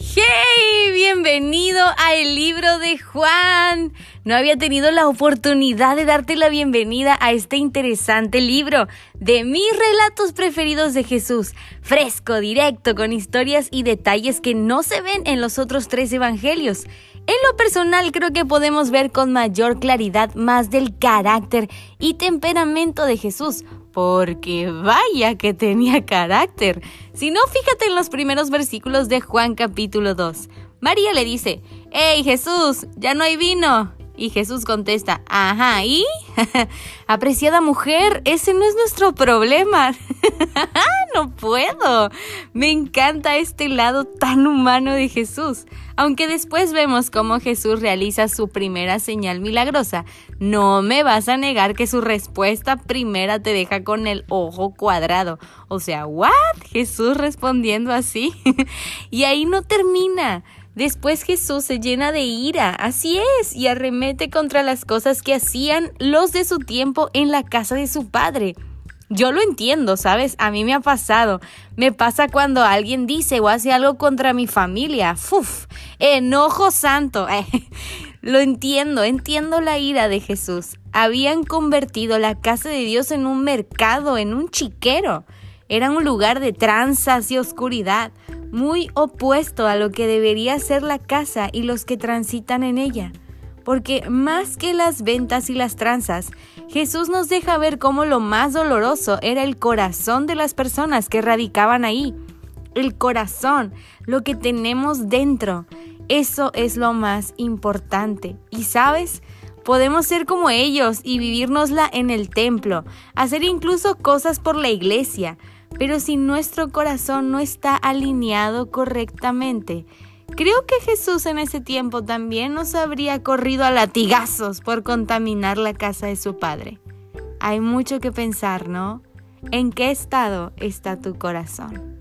¡Hey! Bienvenido a el libro de Juan. No había tenido la oportunidad de darte la bienvenida a este interesante libro de mis relatos preferidos de Jesús. Fresco, directo, con historias y detalles que no se ven en los otros tres evangelios. En lo personal creo que podemos ver con mayor claridad más del carácter y temperamento de Jesús porque vaya que tenía carácter. Si no, fíjate en los primeros versículos de Juan capítulo 2. María le dice, ¡Hey Jesús! Ya no hay vino. Y Jesús contesta, ajá, ¿y? Apreciada mujer, ese no es nuestro problema. no puedo. Me encanta este lado tan humano de Jesús. Aunque después vemos cómo Jesús realiza su primera señal milagrosa, no me vas a negar que su respuesta primera te deja con el ojo cuadrado. O sea, ¿what? Jesús respondiendo así. y ahí no termina. Después Jesús se llena de ira, así es, y arremete contra las cosas que hacían los de su tiempo en la casa de su padre. Yo lo entiendo, ¿sabes? A mí me ha pasado. Me pasa cuando alguien dice o hace algo contra mi familia. ¡Fuf! Enojo santo. lo entiendo, entiendo la ira de Jesús. Habían convertido la casa de Dios en un mercado, en un chiquero. Era un lugar de tranzas y oscuridad muy opuesto a lo que debería ser la casa y los que transitan en ella. Porque más que las ventas y las tranzas, Jesús nos deja ver cómo lo más doloroso era el corazón de las personas que radicaban ahí. El corazón, lo que tenemos dentro. Eso es lo más importante. Y sabes, podemos ser como ellos y vivírnosla en el templo, hacer incluso cosas por la iglesia, pero si nuestro corazón no está alineado correctamente, creo que Jesús en ese tiempo también nos habría corrido a latigazos por contaminar la casa de su Padre. Hay mucho que pensar, ¿no? ¿En qué estado está tu corazón?